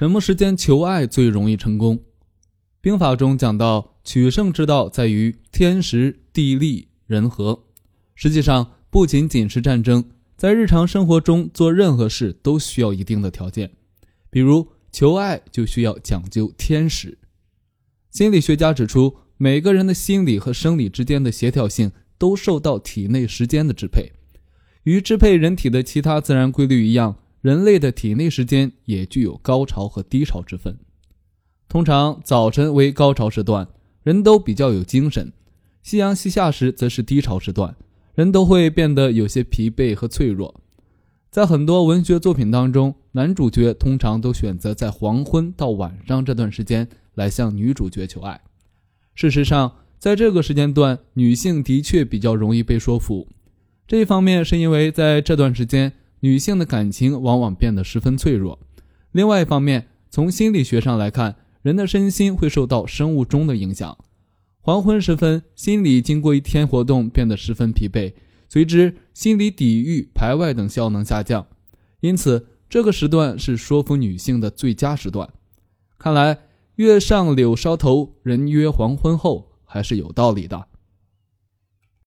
什么时间求爱最容易成功？兵法中讲到，取胜之道在于天时、地利、人和。实际上，不仅仅是战争，在日常生活中做任何事都需要一定的条件。比如求爱就需要讲究天时。心理学家指出，每个人的心理和生理之间的协调性都受到体内时间的支配，与支配人体的其他自然规律一样，人类的体内时间也具有高潮和低潮之分。通常早晨为高潮时段，人都比较有精神；夕阳西下时则是低潮时段，人都会变得有些疲惫和脆弱。在很多文学作品当中，男主角通常都选择在黄昏到晚上这段时间来向女主角求爱。事实上，在这个时间段，女性的确比较容易被说服。这一方面是因为在这段时间，女性的感情往往变得十分脆弱；另外一方面，从心理学上来看，人的身心会受到生物钟的影响。黄昏时分，心理经过一天活动变得十分疲惫，随之心理抵御、排外等效能下降，因此这个时段是说服女性的最佳时段。看来“月上柳梢头，人约黄昏后”还是有道理的。